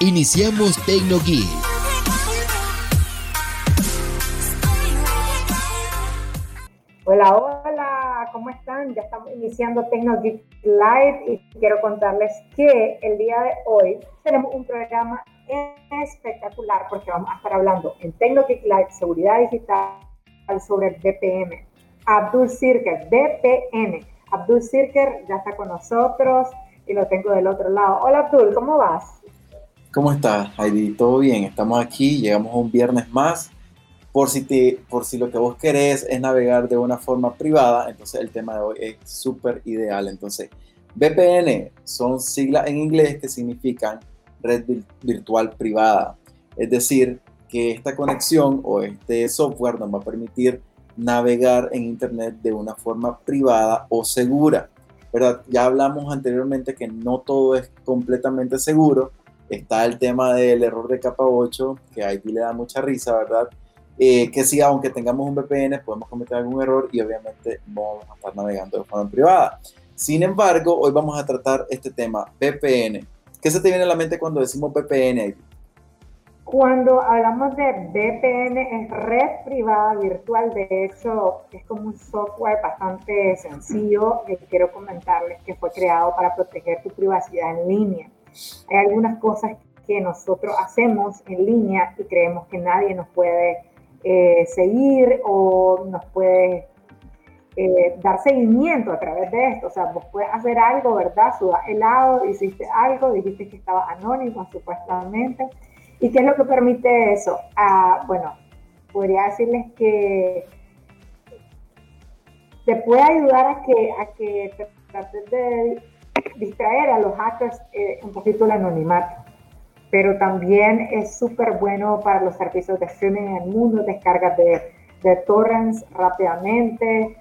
Iniciamos TecnoGeek. Hola, hola, ¿cómo están? Ya estamos iniciando TecnoGeek Live y quiero contarles que el día de hoy tenemos un programa espectacular porque vamos a estar hablando en TecnoGeek Live seguridad digital sobre VPN. Abdul Sirker, VPN. Abdul Sirker ya está con nosotros y lo tengo del otro lado. Hola Abdul, ¿cómo vas? ¿Cómo estás, Heidi? ¿Todo bien? Estamos aquí, llegamos a un viernes más. Por si, te, por si lo que vos querés es navegar de una forma privada, entonces el tema de hoy es súper ideal. Entonces, VPN son siglas en inglés que significan red virtual privada. Es decir, que esta conexión o este software nos va a permitir navegar en Internet de una forma privada o segura. ¿verdad? Ya hablamos anteriormente que no todo es completamente seguro. Está el tema del error de capa 8, que a le da mucha risa, ¿verdad? Eh, que si aunque tengamos un VPN podemos cometer algún error y obviamente vamos a estar navegando de forma privada. Sin embargo, hoy vamos a tratar este tema, VPN. ¿Qué se te viene a la mente cuando decimos VPN? Cuando hablamos de VPN es red privada virtual, de hecho es como un software bastante sencillo que quiero comentarles que fue creado para proteger tu privacidad en línea. Hay algunas cosas que nosotros hacemos en línea y creemos que nadie nos puede eh, seguir o nos puede eh, dar seguimiento a través de esto. O sea, vos puedes hacer algo, ¿verdad? Sudas helado, hiciste algo, dijiste que estaba anónimo supuestamente ¿Y qué es lo que permite eso? Ah, bueno, podría decirles que te puede ayudar a que, a que trates de distraer a los hackers eh, un poquito el anonimato. Pero también es súper bueno para los servicios de streaming en el mundo, descargas de, de torrents rápidamente.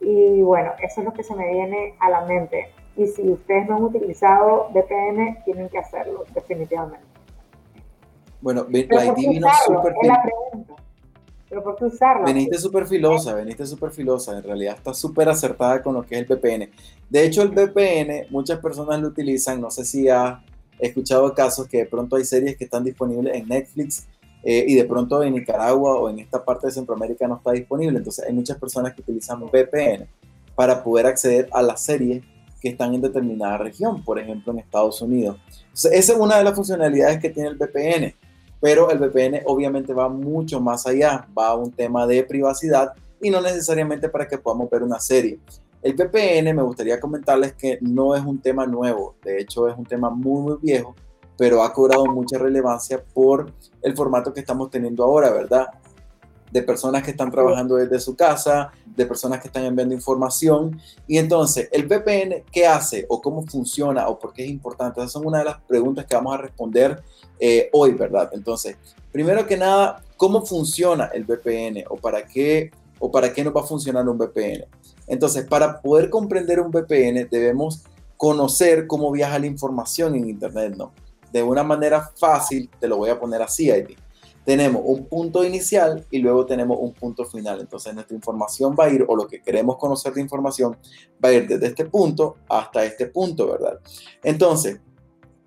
Y bueno, eso es lo que se me viene a la mente. Y si ustedes no han utilizado VPN, tienen que hacerlo, definitivamente. Bueno, Lady vino súper ¿Pero por qué usarlo? Veniste súper filosa, veniste súper filosa. En realidad está súper acertada con lo que es el VPN. De hecho, el VPN, muchas personas lo utilizan. No sé si has escuchado casos que de pronto hay series que están disponibles en Netflix eh, y de pronto en Nicaragua o en esta parte de Centroamérica no está disponible. Entonces, hay muchas personas que utilizan VPN para poder acceder a las series que están en determinada región, por ejemplo en Estados Unidos. Entonces, esa es una de las funcionalidades que tiene el VPN pero el VPN obviamente va mucho más allá, va a un tema de privacidad y no necesariamente para que podamos ver una serie. El VPN me gustaría comentarles que no es un tema nuevo, de hecho es un tema muy muy viejo, pero ha cobrado mucha relevancia por el formato que estamos teniendo ahora, ¿verdad? De personas que están trabajando desde su casa, de personas que están enviando información. Y entonces, ¿el VPN qué hace o cómo funciona o por qué es importante? Esas son una de las preguntas que vamos a responder eh, hoy, ¿verdad? Entonces, primero que nada, ¿cómo funciona el VPN o para qué o para qué nos va a funcionar un VPN? Entonces, para poder comprender un VPN debemos conocer cómo viaja la información en Internet, ¿no? De una manera fácil, te lo voy a poner así, ID. Tenemos un punto inicial y luego tenemos un punto final. Entonces, nuestra información va a ir, o lo que queremos conocer de información, va a ir desde este punto hasta este punto, ¿verdad? Entonces,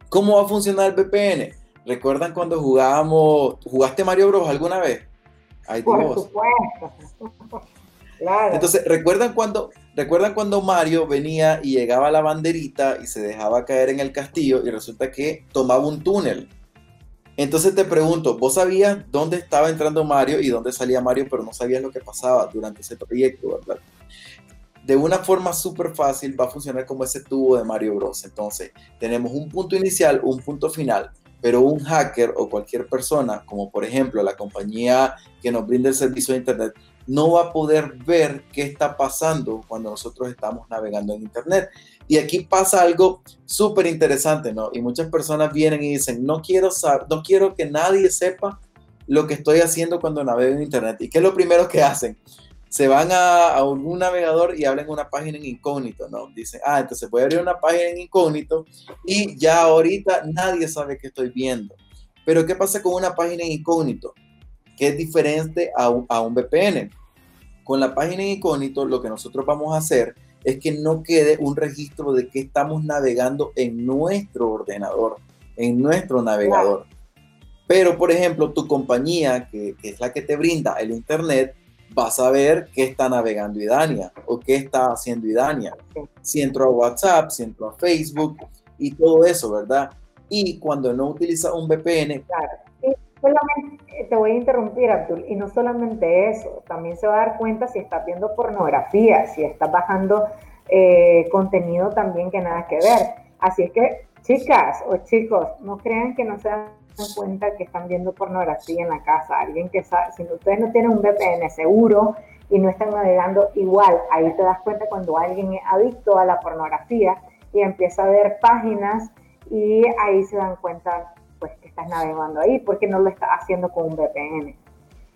¿cómo va a funcionar el VPN? ¿Recuerdan cuando jugábamos, jugaste Mario Bros alguna vez? Ay, Por supuesto. claro. Entonces, ¿recuerdan cuando, ¿recuerdan cuando Mario venía y llegaba a la banderita y se dejaba caer en el castillo y resulta que tomaba un túnel? Entonces te pregunto, ¿vos sabías dónde estaba entrando Mario y dónde salía Mario, pero no sabías lo que pasaba durante ese proyecto, verdad? De una forma súper fácil va a funcionar como ese tubo de Mario Bros. Entonces, tenemos un punto inicial, un punto final pero un hacker o cualquier persona, como por ejemplo la compañía que nos brinda el servicio de Internet, no va a poder ver qué está pasando cuando nosotros estamos navegando en Internet. Y aquí pasa algo súper interesante, ¿no? Y muchas personas vienen y dicen, no quiero, no quiero que nadie sepa lo que estoy haciendo cuando navego en Internet. ¿Y qué es lo primero que hacen? se van a, algún navegador y abren una página en incógnito, ¿no? Dicen, ah, entonces voy a abrir una página en incógnito y ya ahorita nadie sabe qué estoy viendo. Pero ¿qué pasa con una página en incógnito? Que es diferente a a un VPN. Con la página en incógnito lo que nosotros vamos a hacer es que no quede un registro de que estamos navegando en nuestro ordenador. en nuestro navegador. Pero, por ejemplo, tu compañía, que, es la que te brinda el Internet, va a saber qué está navegando Idania o qué está haciendo Idania. Si entró a WhatsApp, si entró a Facebook y todo eso, ¿verdad? Y cuando no utiliza un VPN... solamente, eh, te voy a interrumpir, Abdul, y no solamente eso, también se va a dar cuenta si estás viendo pornografía, si estás bajando eh, contenido también que nada que ver. Así es que, chicas o chicos, no crean que no se dan cuenta que están viendo pornografía en la casa. Alguien que sabe, si ustedes no tienen un VPN seguro y no están navegando igual, ahí te das cuenta cuando alguien es adicto a la pornografía y empieza a ver páginas y ahí se dan cuenta estás navegando ahí porque no lo estás haciendo con un VPN.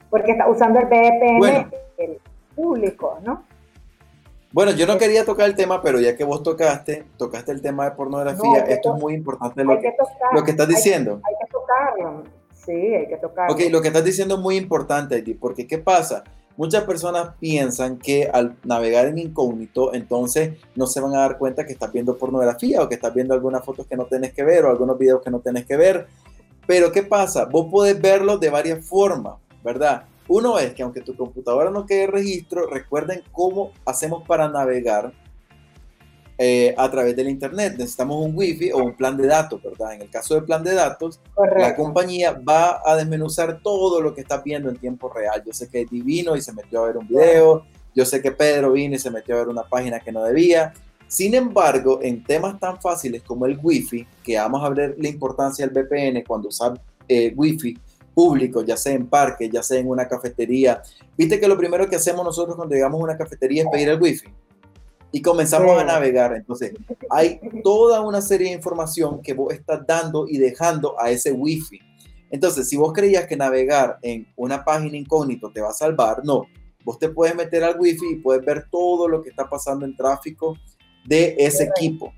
Porque está usando el VPN el público, ¿no? Bueno, yo no quería tocar el tema, pero ya que vos tocaste, tocaste el tema de pornografía, esto es muy importante lo que, lo que estás diciendo. Hay, que tocarlo, sí, hay que tocarlo. Ok, lo que estás diciendo es muy importante, porque ¿qué pasa? Muchas personas piensan que al navegar en incógnito, entonces no se van a dar cuenta que estás viendo pornografía o que estás viendo algunas fotos que no tenés que ver o algunos videos que no tenés que ver. Pero ¿qué pasa? Vos podés verlo de varias formas, ¿verdad? Uno es que aunque tu computadora no quede registro, recuerden cómo hacemos para navegar eh, a través del Internet. Necesitamos un Wi-Fi o un plan de datos, ¿verdad? En el caso del plan de datos, la compañía va a desmenuzar todo lo que está viendo en tiempo real. Yo sé que Divino y se metió a ver un video. Yo sé que Pedro vino y se metió a ver una página que no debía. Sin embargo, en temas tan fáciles como el Wi-Fi, que vamos a ver la importancia del VPN cuando usar eh, Wi-Fi, público, ya sea en parque, ya sea en una cafetería. Viste que lo primero que hacemos nosotros cuando llegamos a una cafetería es pedir el wifi y comenzamos a navegar. Entonces, hay toda una serie de información que vos estás dando y dejando a ese wifi. Entonces, si vos creías que navegar en una página incógnito te va a salvar, no. Vos te puedes meter al wifi y puedes ver todo lo que está pasando en tráfico de ese equipo.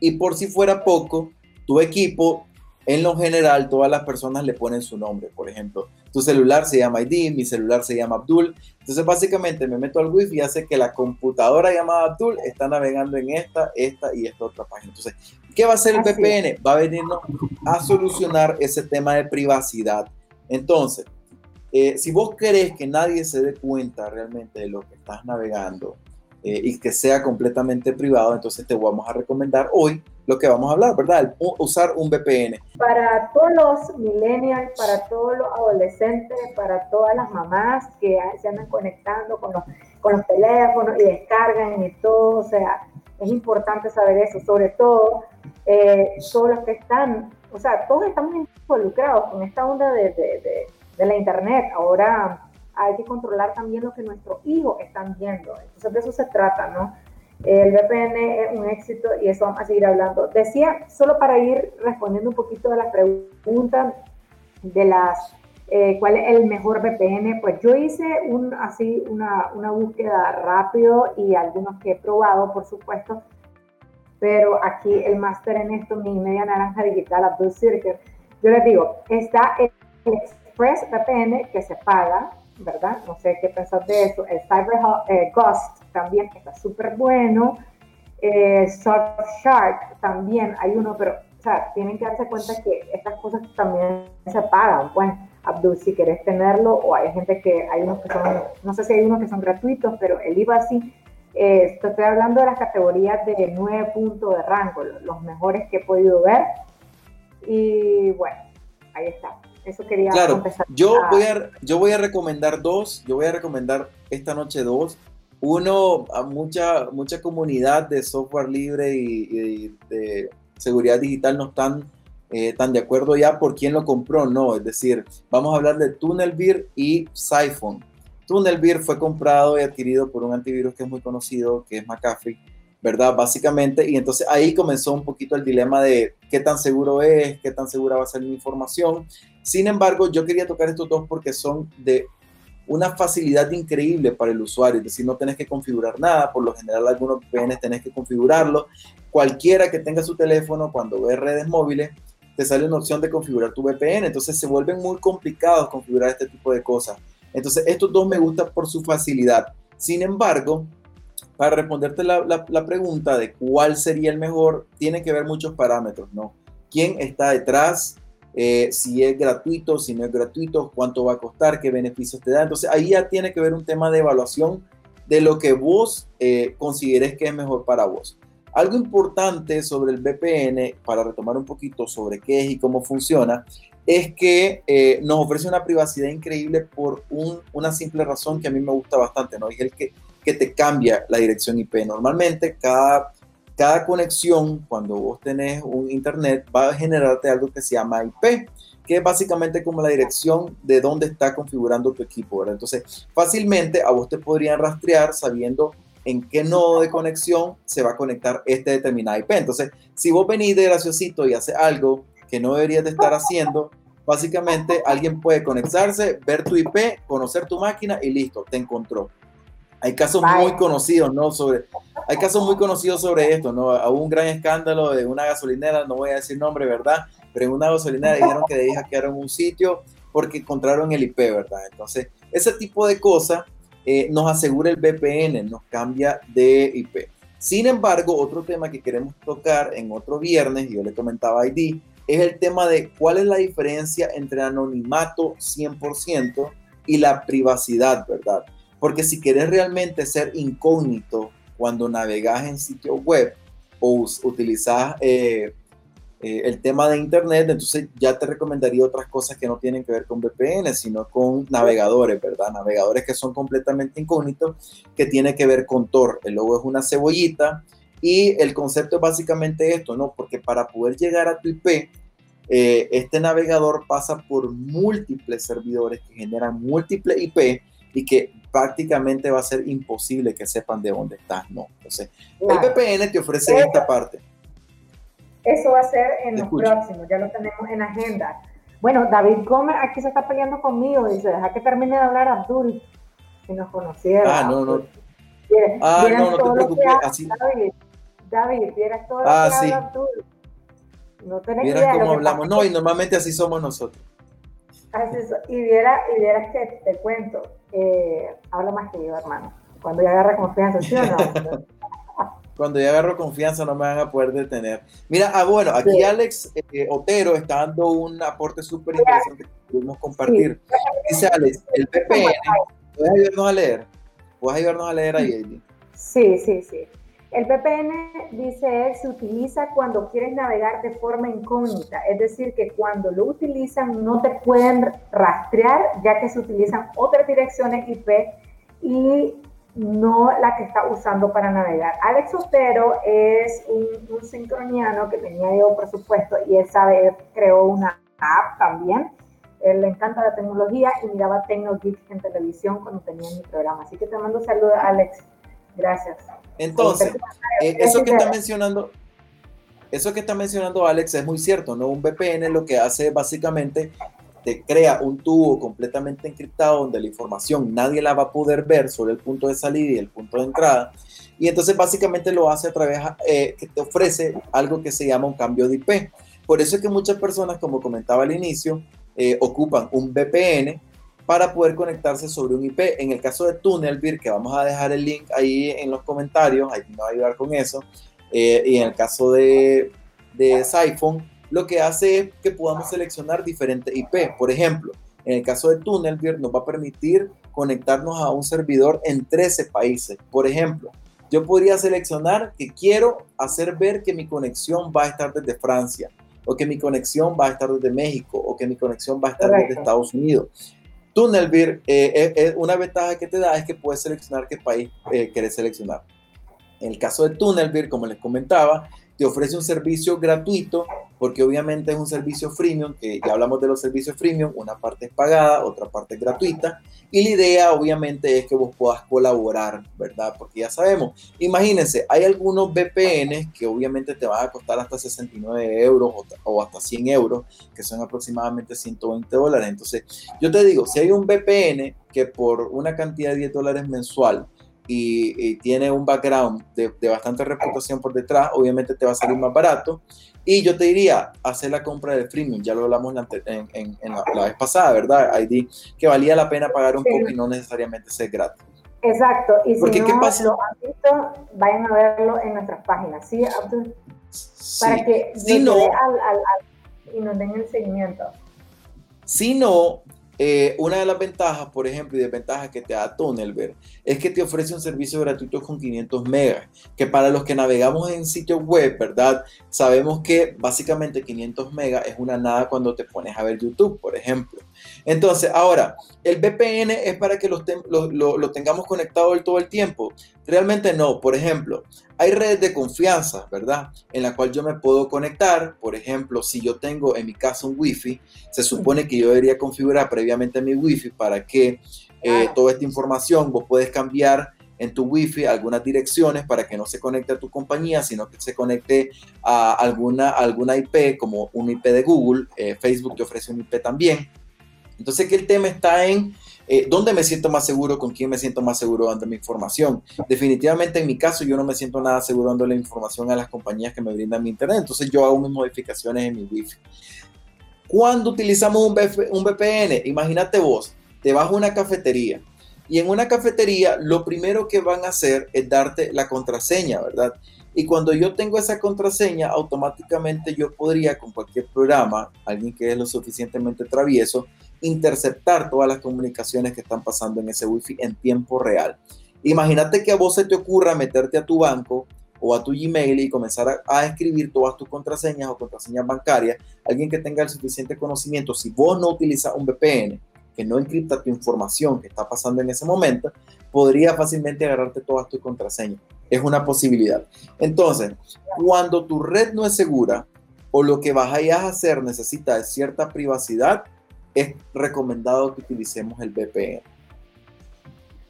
Y por si fuera poco, tu equipo en lo general, todas las personas le ponen su nombre. Por ejemplo, tu celular se llama ID, mi celular se llama Abdul. Entonces, básicamente me meto al wifi y hace que la computadora llamada Abdul está navegando en esta, esta y esta otra página. Entonces, ¿qué va a hacer el VPN? Va a venirnos a solucionar ese tema de privacidad. Entonces, eh, si vos querés que nadie se dé cuenta realmente de lo que estás navegando eh, y que sea completamente privado, entonces te vamos a recomendar hoy lo que vamos a hablar, ¿verdad? usar un VPN. Para todos los millennials, para todos los adolescentes, para todas las mamás que se andan conectando con los, con los teléfonos y descargan y todo, o sea, es importante saber eso, sobre todo eh, todos los que están, o sea, todos estamos involucrados con esta onda de, de, de la internet. Ahora hay que controlar también lo que nuestros hijos están viendo. Entonces de eso se trata, ¿no? El VPN es un éxito y eso vamos a seguir hablando. Decía, solo para ir respondiendo un poquito de las preguntas de las, eh, ¿cuál es el mejor VPN? Pues yo hice un, así una, una búsqueda rápido y algunos que he probado, por supuesto, pero aquí el máster en esto, mi media naranja digital, Abdul Circle, yo les digo, está el Express VPN que se paga, ¿verdad? No sé qué pensar de eso. El Cyber eh, Ghost también está súper bueno. Eh, Surfshark también hay uno, pero o sea, tienen que darse cuenta que estas cosas también se pagan. Pues, Abdul, si querés tenerlo, o hay gente que hay unos que son, no sé si hay unos que son gratuitos, pero el IVA sí. Eh, estoy hablando de las categorías de 9 puntos de rango, los mejores que he podido ver. Y bueno, ahí está. Eso quería claro, Yo, voy a, yo voy a recomendar dos, yo voy a recomendar esta noche dos. Uno, a mucha, mucha comunidad de software libre y, de seguridad digital no están eh, tan de acuerdo ya por quién lo compró, no. Es decir, vamos a hablar de TunnelBeer y Siphon. TunnelBeer fue comprado y adquirido por un antivirus que es muy conocido, que es McAfee ¿verdad? Básicamente, y entonces ahí comenzó un poquito el dilema de qué tan seguro es, qué tan segura va a ser mi información. Sin embargo, yo quería tocar estos dos porque son de una facilidad increíble para el usuario, es decir, no tenés que configurar nada, por lo general algunos VPN tenés que configurarlo. Cualquiera que tenga su teléfono cuando ve redes móviles, te sale una opción de configurar tu VPN, entonces se vuelven muy complicados configurar este tipo de cosas. Entonces, estos dos me gustan por su facilidad. Sin embargo, para responderte la, pregunta de cuál sería el mejor, tiene que ver muchos parámetros, ¿no? quién está detrás, eh, si es gratuito, si no es gratuito, cuánto va a costar, qué beneficios te da. Entonces ahí ya tiene que ver un tema de evaluación de lo que vos eh, consideres que es mejor para vos. Algo importante sobre el VPN, para retomar un poquito sobre qué es y cómo funciona, es que eh, nos ofrece una privacidad increíble por una simple razón que a mí me gusta bastante, ¿no? Y es el que, que te cambia la dirección IP. Normalmente cada, cada conexión, cuando vos tenés un internet, va a generarte algo que se llama IP, que es básicamente como la dirección de dónde está configurando tu equipo. Entonces, fácilmente a vos te podrían rastrear sabiendo en qué nodo de conexión se va a conectar este determinado IP. Entonces, si vos venís de graciosito y haces algo que no deberías de estar haciendo, básicamente alguien puede conectarse, ver tu IP, conocer tu máquina y listo, te encontró. Hay casos muy conocidos, ¿no? Sobre, hay casos muy conocidos sobre esto, ¿no? Hubo un gran escándalo de una gasolinera, no voy a decir nombre, ¿verdad? Pero en una gasolinera dijeron que debía hackearon un sitio porque encontraron el IP, ¿verdad? Entonces, ese tipo de cosas eh, nos asegura el VPN, nos cambia de IP. Sin embargo, otro tema que queremos tocar en otro viernes, yo le comentaba a ID, es el tema de cuál es la diferencia entre anonimato 100% y la privacidad, ¿verdad? Porque si quieres realmente ser incógnito cuando navegas en sitio web o utilizas eh, eh, el tema de Internet, entonces ya te recomendaría otras cosas que no tienen que ver con VPN, sino con navegadores, ¿verdad? Navegadores que son completamente incógnitos, que tiene que ver con Tor. El logo es una cebollita y el concepto es básicamente esto, ¿no? Porque para poder llegar a tu IP, eh, este navegador pasa por múltiples servidores que generan múltiples IP y que prácticamente va a ser imposible que sepan de dónde estás, ¿no? Entonces, el VPN te ofrece esta parte. Eso va a ser en los próximos, ya lo tenemos en agenda. Bueno, David Gómez aquí se está peleando conmigo, dice, deja que termine de hablar Abdul, si nos conociera. Ah, no, no. ah, no, no te preocupes, así. David, David, vieras todo ah, lo que sí. Abdul. No tenés Vieras cómo hablamos. No, y normalmente así somos nosotros. Y vieras y viera que te cuento, eh, habla más que yo, hermano. Cuando ya agarra confianza, ¿sí o no? Cuando ya agarro confianza no me van a poder detener. Mira, ah, bueno, aquí Alex eh, Otero está dando un aporte súper interesante que pudimos compartir. Dice Alex, el VPN, ¿puedes ayudarnos a leer? ¿Puedes ayudarnos a leer ahí, Sí, sí, sí. El VPN, dice él, se utiliza cuando quieres navegar de forma incógnita, es decir, que cuando lo utilizan no te pueden rastrear, ya que se utilizan otras direcciones IP y no la que está usando para navegar. Alex Otero es un, sincroniano que tenía yo, por supuesto, y él sabe, creó una app también. Él le encanta la tecnología y miraba TecnoGeek en televisión cuando tenía mi programa. Así que te mando saludos, Alex. Gracias. Entonces, eh, eso que está mencionando, eso que está mencionando Alex es muy cierto, ¿no? Un VPN lo que hace básicamente te crea un tubo completamente encriptado donde la información nadie la va a poder ver sobre el punto de salida y el punto de entrada. Y entonces básicamente lo hace a través eh, que te ofrece algo que se llama un cambio de IP. Por eso es que muchas personas, como comentaba al inicio, eh, ocupan un VPN para poder conectarse sobre un IP. En el caso de Tunnelbeer, que vamos a dejar el link ahí en los comentarios, ahí me va a ayudar con eso. Eh, y en el caso de, de Siphon, lo que hace es que podamos seleccionar diferentes IP. Por ejemplo, en el caso de Tunnelbeer, nos va a permitir conectarnos a un servidor en 13 países. Por ejemplo, yo podría seleccionar que quiero hacer ver que mi conexión va a estar desde Francia, o que mi conexión va a estar desde México, o que mi conexión va a estar desde Estados Unidos. Tunnelbeer, eh, eh, eh, una ventaja que te da es que puedes seleccionar qué país eh, quieres seleccionar. En el caso de Tunnelbeer, como les comentaba, te ofrece un servicio gratuito porque obviamente es un servicio freemium, que ya hablamos de los servicios freemium, una parte es pagada, otra parte es gratuita, y la idea obviamente es que vos puedas colaborar, ¿verdad? Porque ya sabemos, imagínense, hay algunos VPN que obviamente te van a costar hasta 69 euros o, hasta 100 euros, que son aproximadamente 120 dólares. Entonces, yo te digo, si hay un VPN que por una cantidad de 10 dólares mensual, y, tiene un background de, de, bastante reputación por detrás, obviamente te va a salir más barato. Y yo te diría, hacer la compra del freemium, ya lo hablamos en, en, la, vez pasada, ¿verdad? ID, que valía la pena pagar un poco y no necesariamente ser gratis. Exacto, y si no ¿qué pasa? lo han visto, vayan a verlo en nuestras páginas, ¿sí, Para que si no, y nos den el seguimiento. Si no, eh, una de las ventajas, por ejemplo, y desventajas que te da Tunnelberg es que te ofrece un servicio gratuito con 500 megas, que para los que navegamos en sitios web, ¿verdad? Sabemos que básicamente 500 megas es una nada cuando te pones a ver YouTube, por ejemplo. Entonces, ahora, el VPN es para que lo, lo, tengamos conectado todo el tiempo. Realmente no. Por ejemplo, hay redes de confianza, ¿verdad? En la cual yo me puedo conectar. Por ejemplo, si yo tengo en mi casa un Wi-Fi, se supone que yo debería configurar previamente mi Wi-Fi para que eh, toda esta información vos puedes cambiar en tu Wi-Fi algunas direcciones para que no se conecte a tu compañía, sino que se conecte a alguna, alguna IP, como un IP de Google. Eh, Facebook te ofrece un IP también. Entonces aquí el tema está en eh, dónde me siento más seguro, con quién me siento más seguro dando mi información. Definitivamente en mi caso yo no me siento nada seguro dando la información a las compañías que me brindan mi internet, entonces yo hago mis modificaciones en mi wifi. Cuando utilizamos un, un VPN, imagínate vos, te vas a una cafetería y en una cafetería lo primero que van a hacer es darte la contraseña, ¿verdad? Y cuando yo tengo esa contraseña, automáticamente yo podría con cualquier programa, alguien que es lo suficientemente travieso, interceptar todas las comunicaciones que están pasando en ese wifi en tiempo real. Imagínate que a vos se te ocurra meterte a tu banco o a tu Gmail y comenzar a, escribir todas tus contraseñas o contraseñas bancarias, alguien que tenga el suficiente conocimiento, si vos no utilizas un VPN, que no encripta tu información que está pasando en ese momento, podría fácilmente agarrarte todas tus contraseñas. Es una posibilidad. Entonces, cuando tu red no es segura o lo que vas a hacer necesita de cierta privacidad, es recomendado que utilicemos el VPN.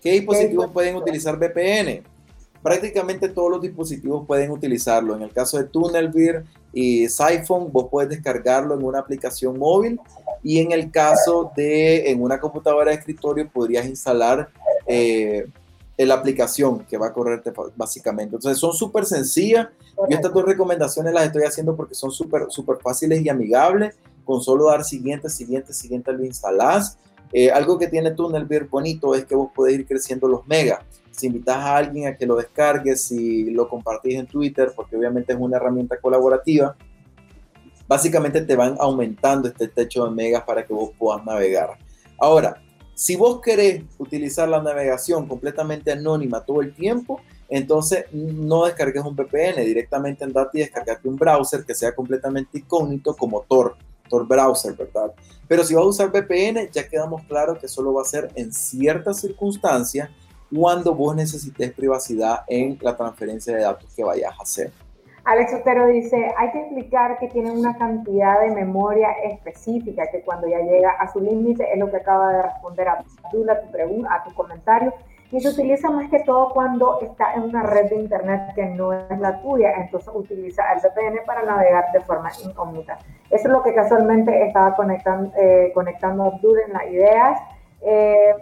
¿Qué dispositivos pueden utilizar VPN? Prácticamente todos los dispositivos pueden utilizarlo. En el caso de Tunnelbeer y Siphon, vos puedes descargarlo en una aplicación móvil y en el caso de en una computadora de escritorio podrías instalar eh, la aplicación que va a correrte básicamente. Entonces son súper sencillas. Yo estas dos recomendaciones las estoy haciendo porque son súper súper fáciles y amigables con solo dar siguiente, siguiente, siguiente lo instalás. Eh, algo que tiene Tunnelbeer bonito es que vos podés ir creciendo los megas. Si invitas a alguien a que lo descargue, si lo compartís en Twitter, porque obviamente es una herramienta colaborativa, básicamente te van aumentando este techo de megas para que vos puedas navegar. Ahora, si vos querés utilizar la navegación completamente anónima todo el tiempo, entonces no descargues un VPN, directamente andate y descargate un browser que sea completamente incógnito como Tor browser, ¿verdad? Pero si vas a usar VPN, ya quedamos claro que solo va a ser en ciertas circunstancias cuando vos necesites privacidad en la transferencia de datos que vayas a hacer. Alex Otero dice, hay que explicar que tienen una cantidad de memoria específica que cuando ya llega a su límite es lo que acaba de responder a tu, a tu pregunta, a tu comentario y se utiliza más que todo cuando está en una red de internet que no es la tuya, entonces utiliza el VPN para navegar de forma incógnita. Eso es lo que casualmente estaba conectando, eh, conectando Abdul en las ideas. Eh,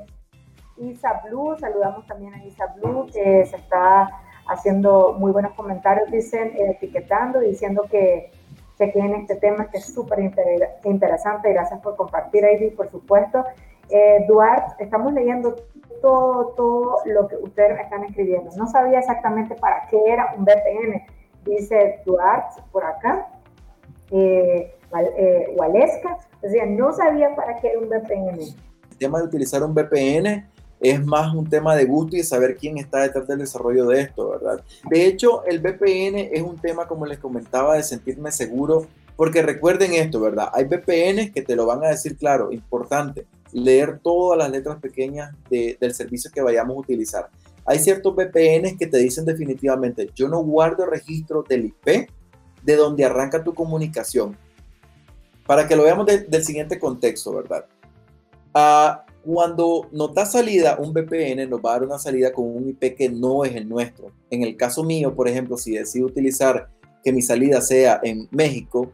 Isa Blue, saludamos también a Isa Blue, que se está haciendo muy buenos comentarios, dicen, etiquetando, diciendo que se en este tema que es súper interesante. Gracias por compartir, Ivy, por supuesto. Eh, Duarte, estamos leyendo todo, todo lo que ustedes están escribiendo. No sabía exactamente para qué era un VPN, dice Duarte por acá, eh, eh Waleska, decía, no sabía para qué era un VPN. El tema de utilizar un VPN es más un tema de gusto y de saber quién está detrás del desarrollo de esto, ¿verdad? De hecho, el VPN es un tema, como les comentaba, de sentirme seguro, porque recuerden esto, ¿verdad? Hay VPNs que te lo van a decir claro, importante leer todas las letras pequeñas del servicio que vayamos a utilizar. Hay ciertos VPNs que te dicen definitivamente, yo no guardo registro del IP de donde arranca tu comunicación. Para que lo veamos del siguiente contexto, ¿verdad? Ah, cuando nos da salida un VPN, nos va a dar una salida con un IP que no es el nuestro. En el caso mío, por ejemplo, si decido utilizar que mi salida sea en México,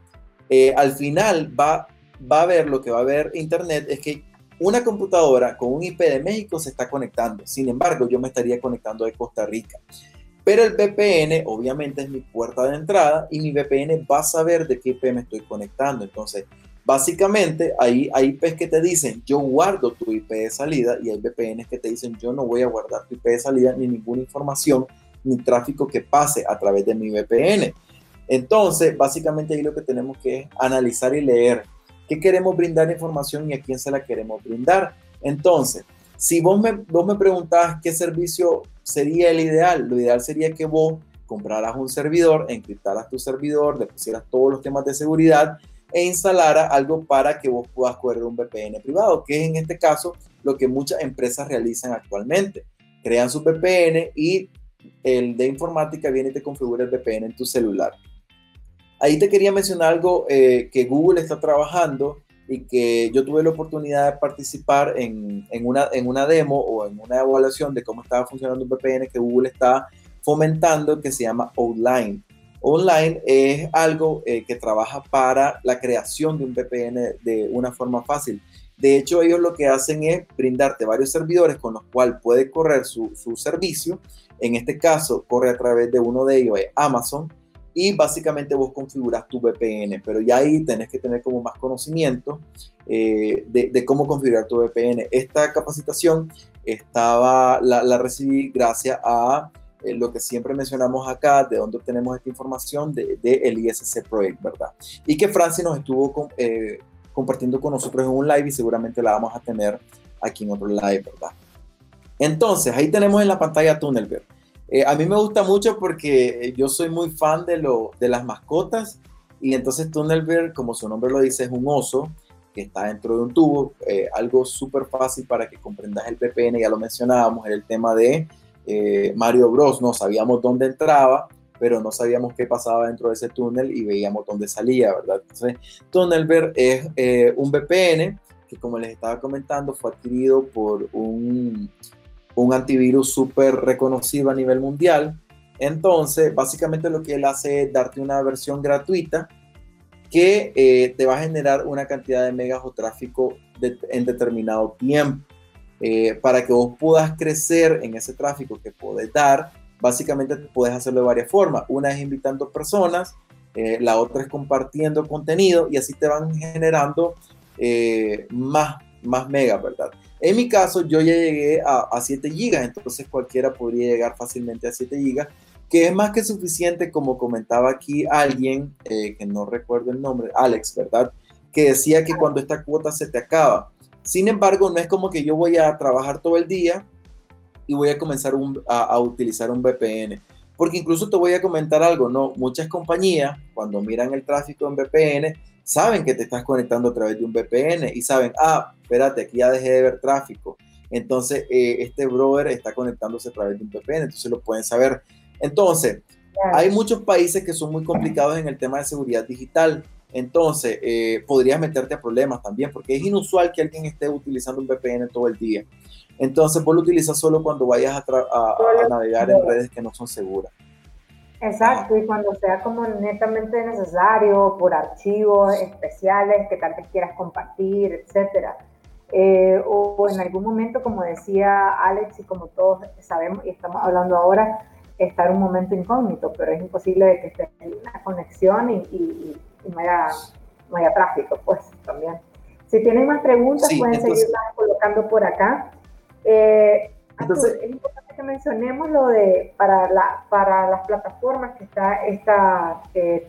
eh, al final va, va a ver lo que va a ver Internet es que una computadora con un IP de México se está conectando. Sin embargo, yo me estaría conectando de Costa Rica. Pero el VPN obviamente es mi puerta de entrada y mi VPN va a saber de qué IP me estoy conectando. Entonces, básicamente hay, hay IPs que te dicen yo guardo tu IP de salida y hay VPNs que te dicen yo no voy a guardar tu IP de salida ni ninguna información ni tráfico que pase a través de mi VPN. Entonces, básicamente ahí lo que tenemos que analizar y leer. ¿Qué queremos brindar información y a quién se la queremos brindar? Entonces, si vos me, vos me preguntás qué servicio sería el ideal, lo ideal sería que vos compraras un servidor, encriptaras tu servidor, le pusieras todos los temas de seguridad e instalara algo para que vos puedas correr un VPN privado, que es en este caso lo que muchas empresas realizan actualmente. Crean su VPN y el de informática viene y te configura el VPN en tu celular. Ahí te quería mencionar algo eh, que Google está trabajando y que yo tuve la oportunidad de participar en, en, una, en una demo o en una evaluación de cómo estaba funcionando un VPN que Google está fomentando que se llama Outline. Online es algo eh, que trabaja para la creación de un VPN de una forma fácil. De hecho, ellos lo que hacen es brindarte varios servidores con los cuales puede correr su, su servicio. En este caso, corre a través de uno de ellos, Amazon, y básicamente vos configuras tu VPN, pero ya ahí tenés que tener como más conocimiento eh, de, cómo configurar tu VPN. Esta capacitación estaba, la, recibí gracias a eh, lo que siempre mencionamos acá, de donde obtenemos esta información del de, el ISC Project, ¿verdad? Y que Francis nos estuvo eh, compartiendo con nosotros en un live y seguramente la vamos a tener aquí en otro live, ¿verdad? Entonces, ahí tenemos en la pantalla Tunnelberg. Eh, a mí me gusta mucho porque yo soy muy fan de, lo, de las mascotas y entonces Tunnelberg, como su nombre lo dice, es un oso que está dentro de un tubo, eh, algo súper fácil para que comprendas el VPN, ya lo mencionábamos, era el tema de eh, Mario Bros, no sabíamos dónde entraba, pero no sabíamos qué pasaba dentro de ese túnel y veíamos dónde salía, ¿verdad? Entonces, Tunnelberg es un VPN que como les estaba comentando fue adquirido por un un antivirus súper reconocido a nivel mundial. Entonces, básicamente lo que él hace es darte una versión gratuita que eh, te va a generar una cantidad de megas o tráfico en determinado tiempo. Eh, para que vos puedas crecer en ese tráfico que puedes dar, básicamente puedes hacerlo de varias formas. Una es invitando personas, eh, la otra es compartiendo contenido y así te van generando más, más megas, ¿verdad? En mi caso, yo ya llegué a, 7 GB, entonces cualquiera podría llegar fácilmente a 7 GB, que es más que suficiente, como comentaba aquí alguien, eh, que no recuerdo el nombre, Alex, ¿verdad? Que decía que cuando esta cuota se te acaba. Sin embargo, no es como que yo voy a trabajar todo el día y voy a comenzar a, a utilizar un VPN. Porque incluso te voy a comentar algo, ¿no? Muchas compañías, cuando miran el tráfico en VPN, saben que te estás conectando a través de un VPN y saben, ah, espérate, aquí ya dejé de ver tráfico. Entonces, eh, este brother está conectándose a través de un VPN, entonces lo pueden saber. Entonces, hay muchos países que son muy complicados en el tema de seguridad digital. Entonces, eh, podrías meterte a problemas también, porque es inusual que alguien esté utilizando un VPN todo el día. Entonces, vos lo utilizas solo cuando vayas a navegar en redes que no son seguras. Exacto, y cuando sea como netamente necesario, por archivos especiales que tal vez quieras compartir, etcétera. Eh, o, en algún momento, como decía Alex, y como todos sabemos y estamos hablando ahora, estar un momento incógnito, pero es imposible de que esté una conexión y, no, haya, no, haya, tráfico, pues también. Si tienen más preguntas, pueden seguirlas colocando por acá. Eh, entonces, es importante que mencionemos lo de para, la, para las plataformas que está esta eh,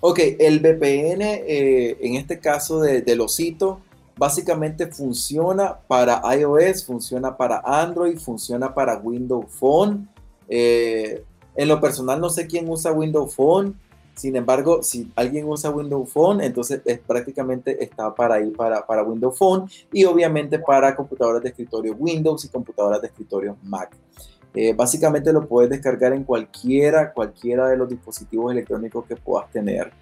Ok, el VPN, eh, en este caso de, de Losito, básicamente funciona para iOS, funciona para Android, funciona para Windows Phone. Eh, en lo personal no sé quién usa Windows Phone, sin embargo, si alguien usa Windows Phone, entonces es, prácticamente está para ir para, para Windows Phone y obviamente para computadoras de escritorio Windows y computadoras de escritorio Mac. Eh, básicamente lo puedes descargar en cualquiera, cualquiera de los dispositivos electrónicos que puedas tener.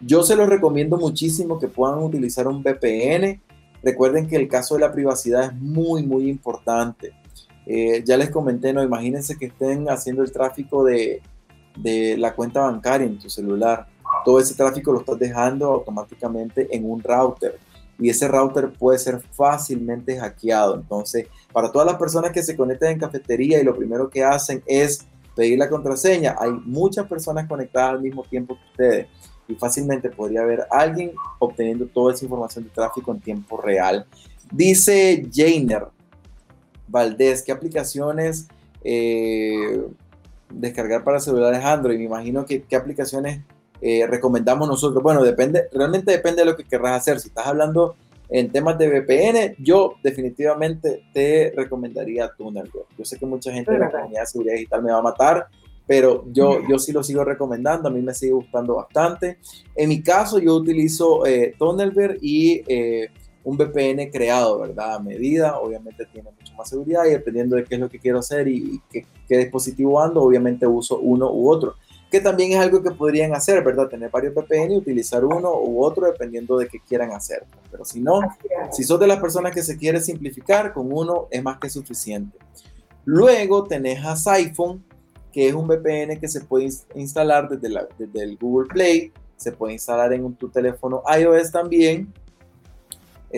Yo se los recomiendo muchísimo que puedan utilizar un VPN. Recuerden que el caso de la privacidad es muy, muy importante. Eh, ya les comenté, no, imagínense que estén haciendo el tráfico de, de la cuenta bancaria en tu celular. Todo ese tráfico lo estás dejando automáticamente en un router y ese router puede ser fácilmente hackeado. Entonces, para todas las personas que se conectan en cafetería y lo primero que hacen es pedir la contraseña, hay muchas personas conectadas al mismo tiempo que ustedes y fácilmente podría haber alguien obteniendo toda esa información de tráfico en tiempo real. Dice Jainer Valdés, ¿qué aplicaciones eh, descargar para celulares Android. Me imagino que qué aplicaciones eh, recomendamos nosotros. Bueno, depende, realmente depende de lo que querrás hacer. Si estás hablando en temas de VPN, yo definitivamente te recomendaría TunnelWeb. Yo sé que mucha gente de la comunidad de seguridad digital me va a matar, pero yo, yo sí lo sigo recomendando, a mí me sigue gustando bastante. En mi caso, yo utilizo eh, y eh, un VPN creado, ¿verdad? A medida, obviamente tiene mucho más seguridad y dependiendo de qué es lo que quiero hacer y, qué, qué, dispositivo ando, obviamente uso uno u otro. Que también es algo que podrían hacer, ¿verdad? Tener varios VPN y utilizar uno u otro dependiendo de qué quieran hacer. Pero si no, si sos de las personas que se quiere simplificar, con uno es más que suficiente. Luego tenés a Siphon, que es un VPN que se puede instalar desde, la, desde el Google Play, se puede instalar en tu teléfono iOS también,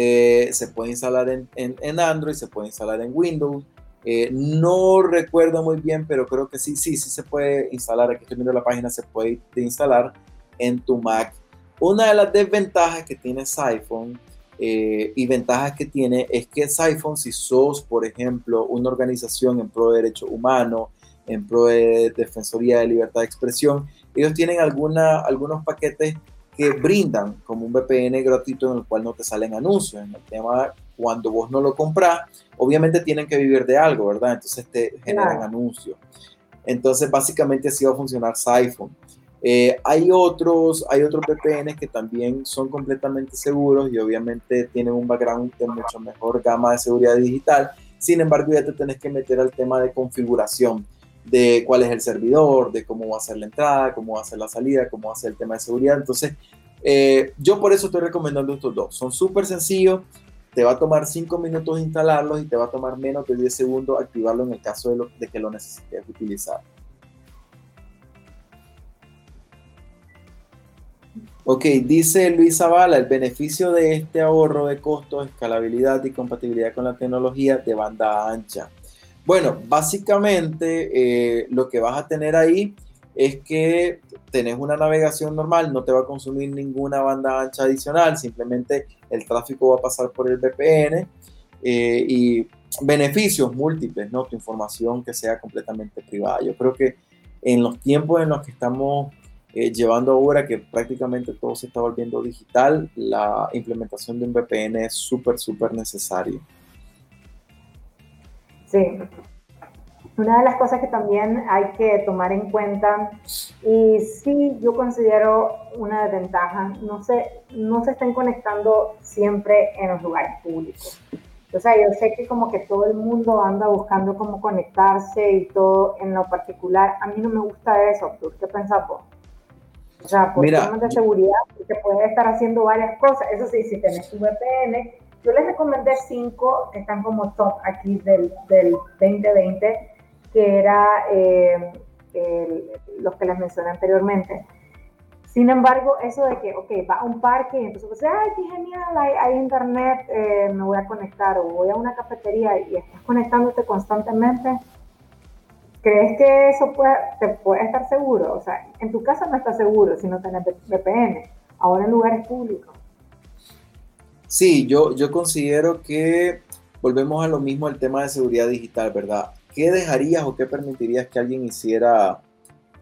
eh, se puede instalar en, en, Android, se puede instalar en Windows. Eh, no recuerdo muy bien, pero creo que sí, sí, sí se puede instalar. Aquí estoy viendo la página, se puede instalar en tu Mac. Una de las desventajas que tiene Siphon eh, y ventajas que tiene es que Siphon, si sos, por ejemplo, una organización en pro de derechos humanos, en pro de Defensoría de Libertad de Expresión. Ellos tienen alguna, algunos paquetes que brindan como un VPN gratuito en el cual no te salen anuncios. En el tema, cuando vos no lo compras, obviamente tienen que vivir de algo, ¿verdad? Entonces te generan anuncios. Entonces, básicamente así va a funcionar Siphon. Eh, hay otros, hay otros VPN que también son completamente seguros y obviamente tienen un background de mucho mejor gama de seguridad digital. Sin embargo, ya te tenés que meter al tema de configuración de cuál es el servidor, de cómo va a ser la entrada, cómo va a ser la salida, cómo va a ser el tema de seguridad. Entonces, eh, yo por eso estoy recomendando estos dos. Son súper sencillos, te va a tomar 5 minutos instalarlos y te va a tomar menos de 10 segundos activarlo en el caso de, de que lo necesites utilizar. Ok, dice Luis Zavala, el beneficio de este ahorro de costos, escalabilidad y compatibilidad con la tecnología de banda ancha. Bueno, básicamente eh, lo que vas a tener ahí es que tenés una navegación normal, no te va a consumir ninguna banda ancha adicional, simplemente el tráfico va a pasar por el VPN eh, y beneficios múltiples, ¿no? Tu información que sea completamente privada. Yo creo que en los tiempos en los que estamos eh, llevando ahora, que prácticamente todo se está volviendo digital, la implementación de un VPN es súper, súper necesario. Sí. Una de las cosas que también hay que tomar en cuenta, y sí yo considero una desventaja, no se, no se estén conectando siempre en los lugares públicos. O sea, yo sé que como que todo el mundo anda buscando cómo conectarse y todo en lo particular. A mí no me gusta eso. qué pensás vos? O sea, por temas de seguridad, te puedes estar haciendo varias cosas. Eso sí, si tenés tu VPN, yo les recomendé cinco que están como top aquí del, del 2020, que era eh, los que les mencioné anteriormente. Sin embargo, eso de que, ok, va a un parque y entonces, pues, ay, qué genial, hay, internet, eh, me voy a conectar, o voy a una cafetería y estás conectándote constantemente, ¿crees que eso puede, te puede estar seguro? O sea, en tu casa no estás seguro si no tienes VPN, ahora en lugares públicos. Sí, yo, yo considero que volvemos a lo mismo al tema de seguridad digital, ¿verdad? ¿Qué dejarías o qué permitirías que alguien hiciera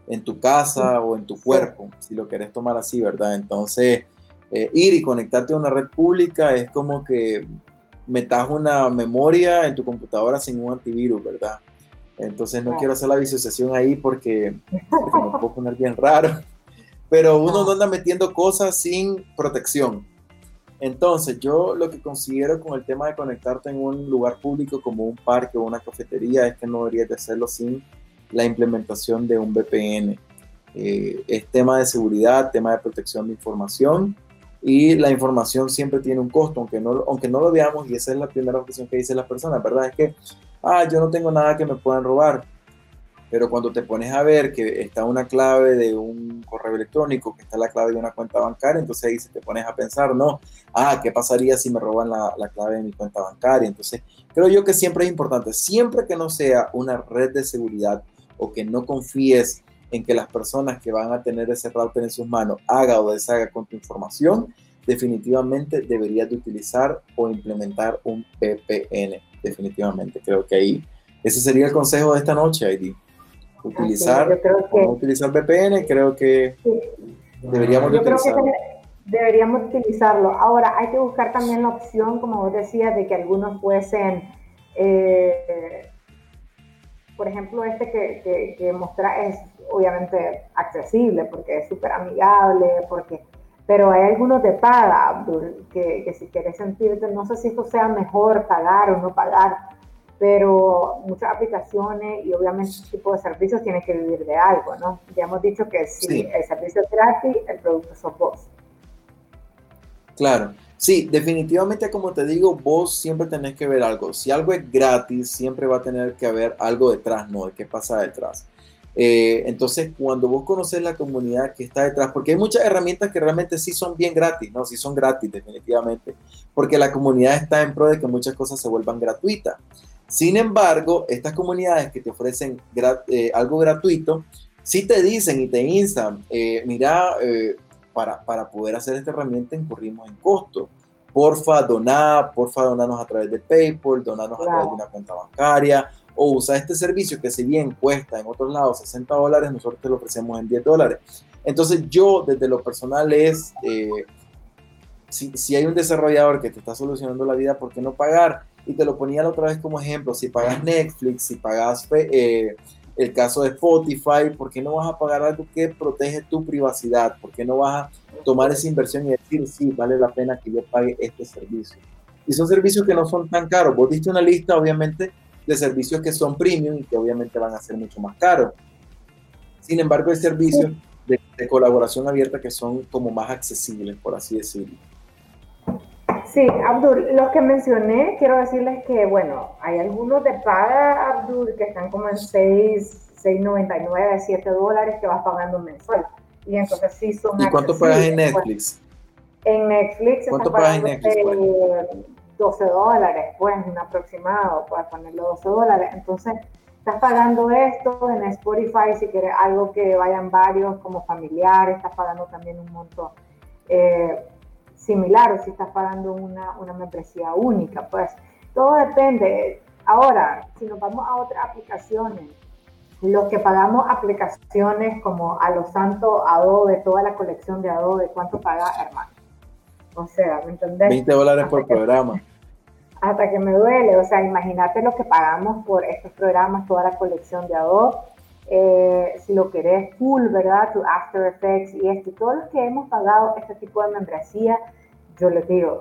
en tu casa o en tu cuerpo, si lo querés tomar así, ¿verdad? Entonces, eh, ir y conectarte a una red pública es como que metas una memoria en tu computadora sin un antivirus, ¿verdad? Entonces no quiero hacer la visualización ahí porque, porque me puedo poner bien raro. Pero uno no anda metiendo cosas sin protección. Entonces, yo lo que considero con el tema de conectarte en un lugar público como un parque o una cafetería es que no deberías de hacerlo sin la implementación de un VPN. Eh, es tema de seguridad, tema de protección de información y la información siempre tiene un costo, aunque no, aunque no lo veamos y esa es la primera opción que dice la persona, ¿verdad? Es que, ah, yo no tengo nada que me puedan robar pero cuando te pones a ver que está una clave de un correo electrónico, que está la clave de una cuenta bancaria, entonces ahí se te pones a pensar, no, ah, ¿qué pasaría si me roban la, la, clave de mi cuenta bancaria? Entonces, creo yo que siempre es importante, siempre que no sea una red de seguridad o que no confíes en que las personas que van a tener ese router en sus manos haga o deshaga con tu información, definitivamente deberías de utilizar o implementar un VPN, definitivamente. Creo que ahí ese sería el consejo de esta noche, ID. Utilizar, utilizar VPN, creo que deberíamos utilizarlo. deberíamos utilizarlo. Ahora, hay que buscar también la opción, como vos decías, de que algunos fuesen, eh, por ejemplo, este que, que, que mostra es obviamente accesible, porque es súper amigable, porque pero hay algunos de paga, Abdul, que, que, si quieres sentirte, no sé si esto sea mejor pagar o no pagar, pero muchas aplicaciones y obviamente este tipo de servicios tienen que vivir de algo, ¿no? Ya hemos dicho que si el servicio es gratis, el producto sos vos. Claro, sí, definitivamente como te digo, vos siempre tenés que ver algo. Si algo es gratis, siempre va a tener que haber algo detrás, ¿no? De qué pasa detrás. Eh, entonces, cuando vos conoces la comunidad que está detrás, porque hay muchas herramientas que realmente sí son bien gratis, ¿no? Sí son gratis, definitivamente, porque la comunidad está en pro de que muchas cosas se vuelvan gratuitas. Sin embargo, estas comunidades que te ofrecen eh, algo gratuito, sí te dicen y te instan, eh, mira, para, para, poder hacer esta herramienta incurrimos en costo. Porfa, donar, porfa, donarnos a través de PayPal, donarnos a través de una cuenta bancaria, o usa este servicio que si bien cuesta en otros lados 60 dólares, nosotros te lo ofrecemos en 10 dólares. Entonces yo desde lo personal es, eh, si, si, hay un desarrollador que te está solucionando la vida, ¿por qué no pagar? Y te lo ponía la otra vez como ejemplo, si pagas Netflix, si pagas eh, el caso de Spotify, ¿por qué no vas a pagar algo que protege tu privacidad? ¿Por qué no vas a tomar esa inversión y decir, sí, vale la pena que yo pague este servicio? Y son servicios que no son tan caros. Vos diste una lista, obviamente, de servicios que son premium y que obviamente van a ser mucho más caros. Sin embargo, hay servicios de, colaboración abierta que son como más accesibles, por así decirlo. Sí, Abdul, los que mencioné, quiero decirles que, bueno, hay algunos de paga, Abdul, que están como en 6, 6.99, 7 dólares que vas pagando mensual. Y entonces sí son ¿Y cuánto pagas en Netflix? En Netflix. ¿Cuánto pagas en Netflix? 12 dólares, pues, un aproximado, para ponerlo 12 dólares. Entonces, estás pagando esto en Spotify si quieres algo que vayan varios como familiares, estás pagando también un monto eh, similar o si estás pagando una, una membresía única, pues todo depende. Ahora, si nos vamos a otras aplicaciones, los que pagamos aplicaciones como a los santos Adobe, toda la colección de Adobe, ¿cuánto paga, hermano? O sea, ¿me entendés? 20 dólares por programa. Hasta que me duele, o sea, imagínate lo que pagamos por estos programas, toda la colección de Adobe. Eh, si lo querés full, ¿verdad? Tu After Effects y esto, todos los que hemos pagado este tipo de membresía, yo les digo,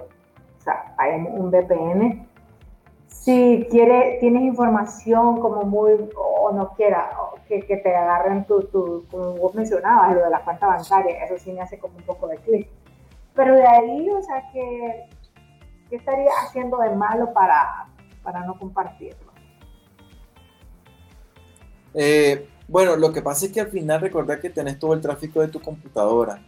o sea, hay un VPN. Si quiere, tienes información como muy, o no quiera, que, te agarren tu, tu, como vos mencionabas, lo de la cuenta bancaria, eso sí me hace como un poco de clic. Pero de ahí, o sea, que, ¿qué estaría haciendo de malo para, para no compartirlo? Eh, bueno, lo que pasa es que al final recordar que tenés todo el tráfico de tu computadora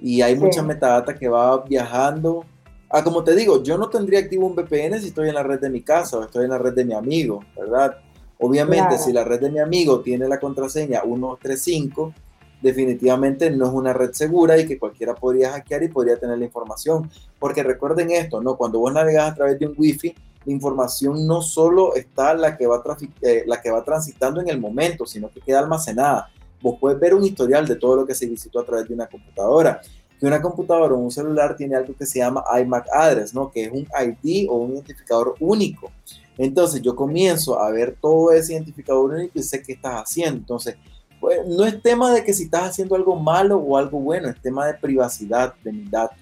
y hay mucha metadata que va viajando. Ah, como te digo, yo no tendría activo un VPN si estoy en la red de mi casa o estoy en la red de mi amigo, ¿verdad? Obviamente, si la red de mi amigo tiene la contraseña 135, definitivamente no es una red segura y que cualquiera podría hackear y podría tener la información. Porque recuerden esto, ¿no? Cuando vos navegas a través de un wifi, la información no solo está la que va, eh, la que va transitando en el momento, sino que queda almacenada. Vos puedes ver un historial de todo lo que se visitó a través de una computadora. Que una computadora o un celular tiene algo que se llama iMac address, ¿no? Que es un ID o un identificador único. Entonces yo comienzo a ver todo ese identificador único y sé qué estás haciendo. Entonces, pues, no es tema de que si estás haciendo algo malo o algo bueno, es tema de privacidad de mis datos.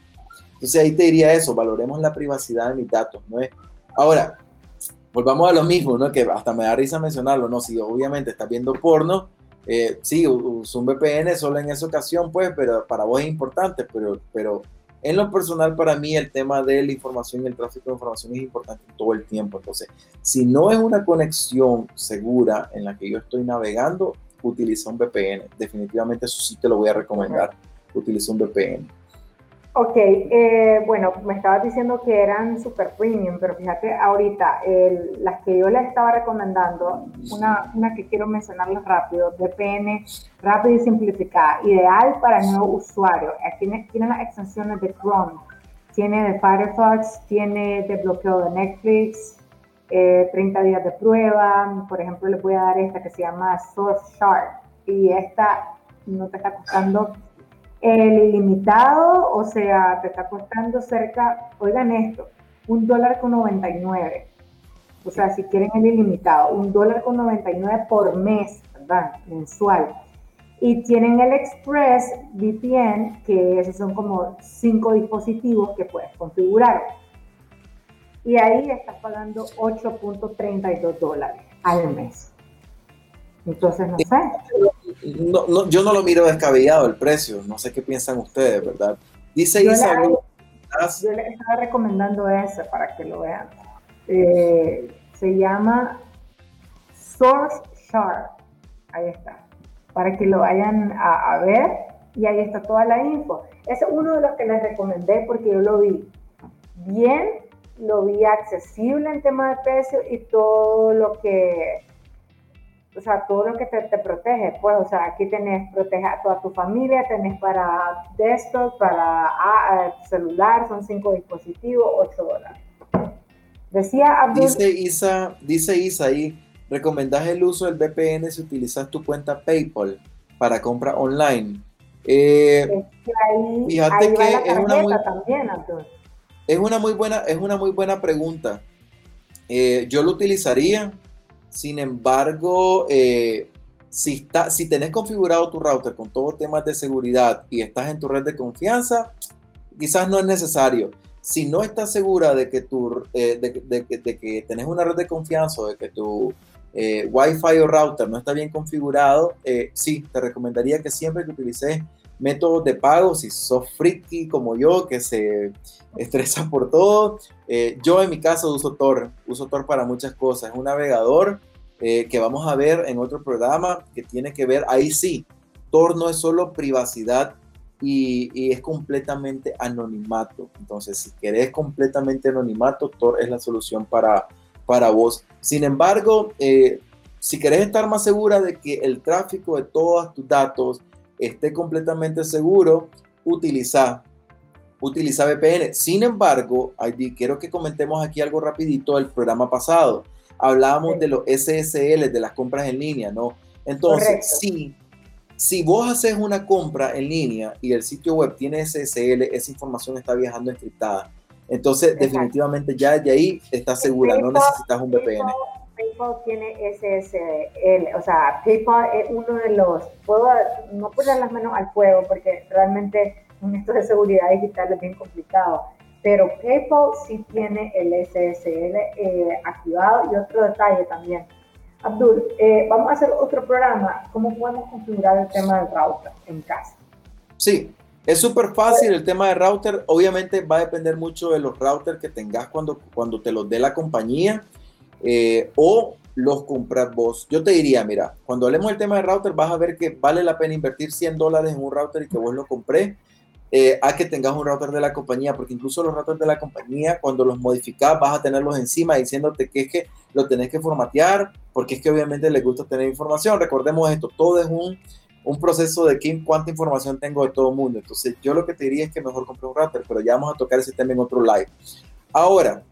Entonces ahí te diría eso, valoremos la privacidad de mis datos, ¿no es? Ahora, volvamos a lo mismo, ¿no? Que hasta me da risa mencionarlo, ¿no? Si obviamente estás viendo porno, eh, sí, usa un VPN solo en esa ocasión, pues, pero para vos es importante, pero, pero en lo personal para mí el tema de la información y el tráfico de información es importante todo el tiempo. Entonces, si no es una conexión segura en la que yo estoy navegando, utiliza un VPN. Definitivamente eso sí te lo voy a recomendar. Utiliza un VPN. Ok, eh, bueno, me estabas diciendo que eran super premium, pero fíjate ahorita, las que yo les estaba recomendando, una, una que quiero mencionarles rápido, VPN rápido y simplificada, ideal para nuevos usuarios. Tiene, tiene las extensiones de Chrome, tiene de Firefox, tiene de bloqueo de Netflix, 30 días de prueba. Por ejemplo, les voy a dar esta que se llama Source Shark y esta no te está costando el ilimitado, o sea, te está costando cerca, oigan esto, un dólar con 99. O sea, si quieren el ilimitado, un dólar con 99 por mes, ¿verdad? Mensual. Y tienen el Express VPN, que esos son como cinco dispositivos que puedes configurar. Y ahí estás pagando 8.32 dólares al mes. Entonces, no sé. No, yo no lo miro descabellado el precio, no sé qué piensan ustedes, ¿verdad? Dice Isabel. Yo les estaba recomendando ese para que lo vean. Eh, se llama Source Sharp. Ahí está. Para que lo vayan a, ver y ahí está toda la info. Es uno de los que les recomendé porque yo lo vi bien, lo vi accesible en tema de precio y todo lo que o sea, todo lo que te, protege, pues, o sea, aquí tenés, protege a toda tu familia, tenés para desktop, para ah, celular, son cinco dispositivos, 8 dólares. Decía Abdul... Dice Isa, dice Isa ahí, recomendás el uso del VPN si utilizas tu cuenta PayPal para compra online. Eh, fíjate que es una muy, también, es una muy buena, es una muy buena pregunta. Eh, yo lo utilizaría, sin embargo, eh, si, está, si tenés configurado tu router con todos temas de seguridad y estás en tu red de confianza, quizás no es necesario. Si no estás segura de que, tu, eh, de, que tenés una red de confianza o de que tu eh, Wi-Fi o router no está bien configurado, sí, te recomendaría que siempre que utilices métodos de pago, si sos freaky como yo, que se estresa por todo. Eh, yo en mi caso uso Tor, uso Tor para muchas cosas. Es un navegador eh, que vamos a ver en otro programa que tiene que ver, ahí sí, Tor no es solo privacidad y, es completamente anonimato. Entonces, si querés completamente anonimato, Tor es la solución para, para vos. Sin embargo, eh, si querés estar más segura de que el tráfico de todos tus datos esté completamente seguro, utiliza, utiliza VPN. Sin embargo, quiero que comentemos aquí algo rapidito del programa pasado. Hablábamos de los SSL, de las compras en línea, ¿no? Entonces, si, si vos haces una compra en línea y el sitio web tiene SSL, esa información está viajando encriptada. Entonces, definitivamente ya de ahí está segura, no necesitas un VPN. PayPal tiene SSL, o sea, PayPal es uno de los, puedo no poner las manos al fuego porque realmente en esto de seguridad digital es bien complicado, pero PayPal sí tiene el SSL eh, activado y otro detalle también. Abdul, eh, vamos a hacer otro programa, ¿cómo podemos configurar el tema del router en casa? Sí, es súper fácil el tema de router, obviamente va a depender mucho de los routers que tengas cuando, cuando te los dé la compañía eh, o los compras vos. Yo te diría, mira, cuando hablemos del tema de router, vas a ver que vale la pena invertir 100 dólares en un router y que vos lo compré, eh, a que tengas un router de la compañía, porque incluso los routers de la compañía, cuando los modificas, vas a tenerlos encima diciéndote que es que lo tenés que formatear, porque es que obviamente les gusta tener información. Recordemos esto, todo es un, un proceso de quién, cuánta información tengo de todo el mundo. Entonces, yo lo que te diría es que mejor compre un router, pero ya vamos a tocar ese tema en otro live. Ahora,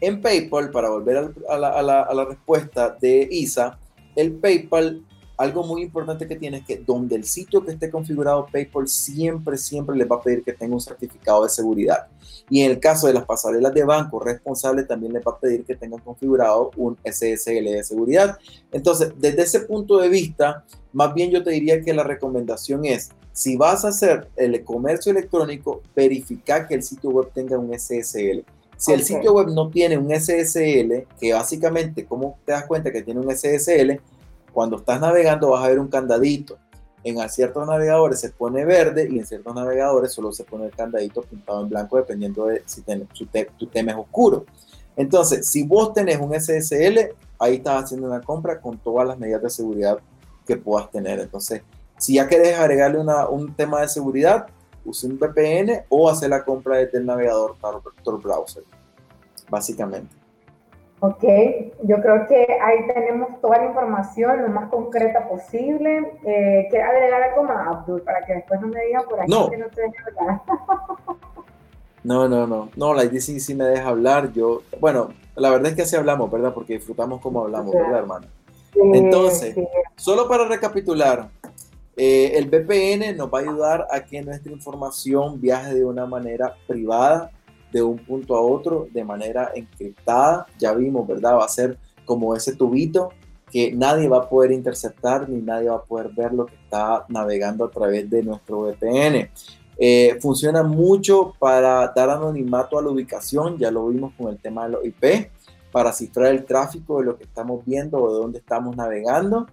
en PayPal, para volver a la, respuesta de Isa, el PayPal, algo muy importante que tiene es que donde el sitio que esté configurado PayPal siempre, siempre les va a pedir que tenga un certificado de seguridad. Y en el caso de las pasarelas de banco responsable, también les va a pedir que tengan configurado un SSL de seguridad. Entonces, desde ese punto de vista, más bien yo te diría que la recomendación es, si vas a hacer el comercio electrónico, verifica que el sitio web tenga un SSL. Si el sitio web no tiene un SSL, que básicamente, ¿cómo te das cuenta que tiene un SSL? Cuando estás navegando vas a ver un candadito. En ciertos navegadores se pone verde y en ciertos navegadores solo se pone el candadito pintado en blanco dependiendo de si tu tema es oscuro. Entonces, si vos tenés un SSL, ahí estás haciendo una compra con todas las medidas de seguridad que puedas tener. Entonces, si ya querés agregarle un tema de seguridad, use un VPN o hacer la compra desde el navegador Tor Browser, básicamente. Ok, yo creo que ahí tenemos toda la información lo más concreta posible. Eh, ¿Quieres agregar algo más, Abdul, para que después no me digan por aquí que no te deje hablar? no, no, no, no, la IDC sí me deja hablar. Yo, bueno, La verdad es que así hablamos, ¿verdad? Porque disfrutamos como hablamos, ¿verdad, hermano? Entonces, solo para recapitular, eh, el VPN nos va a ayudar a que nuestra información viaje de una manera privada de un punto a otro, de manera encriptada. Ya vimos, ¿verdad? Va a ser como ese tubito que nadie va a poder interceptar ni nadie va a poder ver lo que está navegando a través de nuestro VPN. Eh, funciona mucho para dar anonimato a la ubicación, ya lo vimos con el tema de los IP, para cifrar el tráfico de lo que estamos viendo o de dónde estamos navegando.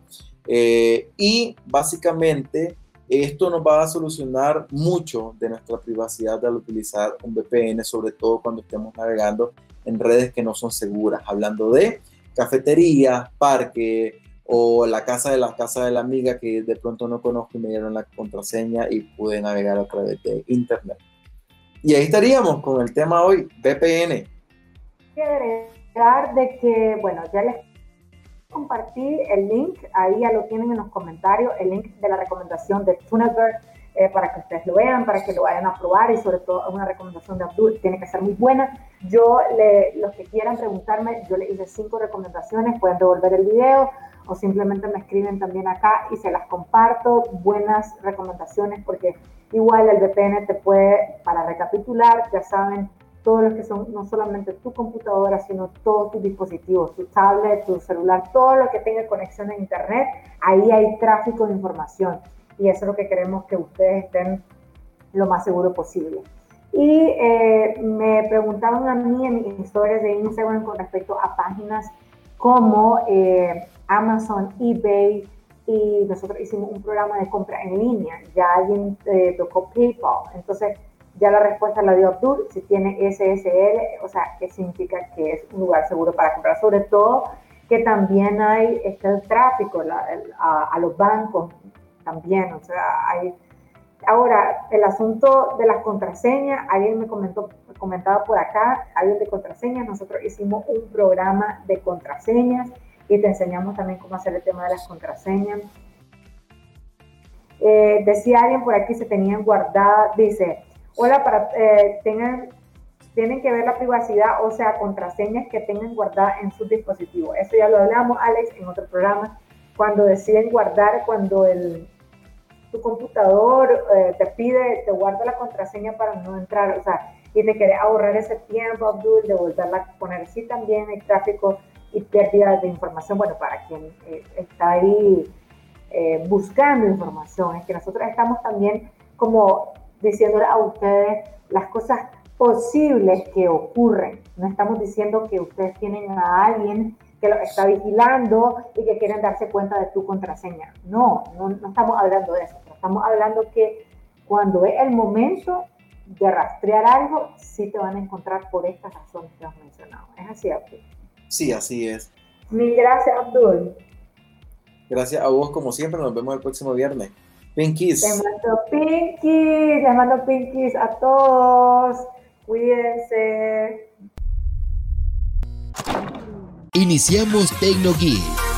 Eh, y básicamente esto nos va a solucionar mucho de nuestra privacidad al utilizar un VPN, sobre todo cuando estemos navegando en redes que no son seguras, hablando de cafetería, parque o la casa de la casa de la amiga que de pronto no conozco y me dieron la contraseña y pude navegar a través de internet. Y ahí estaríamos con el tema hoy, VPN. Quiero de que, bueno, ya les compartí el link, ahí ya lo tienen en los comentarios, el link de la recomendación de Tuneberg eh, para que ustedes lo vean, para que lo vayan a probar y sobre todo una recomendación de Abdul tiene que ser muy buena. Yo, le, los que quieran preguntarme, yo les hice cinco recomendaciones, pueden devolver el video o simplemente me escriben también acá y se las comparto. Buenas recomendaciones porque igual el VPN te puede, para recapitular, ya saben, todos los que son no solamente tu computadora, sino todos tus dispositivos, tu tablet, tu celular, todo lo que tenga conexión a Internet, ahí hay tráfico de información y eso es lo que queremos que ustedes estén lo más seguro posible. Y eh, me preguntaban a mí en mis historias de Instagram con respecto a páginas como eh, Amazon, eBay, y nosotros hicimos un programa de compra en línea. Ya alguien eh, tocó PayPal. Entonces, ya la respuesta la dio Abdul. Si tiene SSL, o sea, ¿qué significa que es un lugar seguro para comprar? Sobre todo que también hay este tráfico a, a, los bancos también, o sea, hay... Ahora, el asunto de las contraseñas, alguien me comentó, comentaba por acá, alguien de contraseñas, nosotros hicimos un programa de contraseñas y te enseñamos también cómo hacer el tema de las contraseñas. Eh, decía alguien por aquí, se tenían guardadas, dice, hola, para, eh, tengan, tienen que ver la privacidad, o sea, contraseñas que tengan guardadas en sus dispositivos. Eso ya lo hablamos, Alex, en otro programa, cuando deciden guardar, cuando el, tu computador eh, te pide, te guarda la contraseña para no entrar, o sea, y te quiere ahorrar ese tiempo, Abdul, de volverla a poner. Sí, también hay tráfico y pérdida de información, bueno, para quien eh, está ahí eh, buscando información, es que nosotros estamos también como diciéndole a ustedes las cosas posibles que ocurren. No estamos diciendo que ustedes tienen a alguien que lo está vigilando y que quieren darse cuenta de tu contraseña. No, no, no estamos hablando de eso. Estamos hablando que cuando es el momento de rastrear algo, sí te van a encontrar por estas razones que has mencionado. ¿Es así, Abdul? Sí, así es. Mil gracias, Abdul. Gracias a vos, como siempre. Nos vemos el próximo viernes. Pinkies. Te mando pinkies, te mando pinkies a todos. Cuídense. Iniciamos TecnoGeek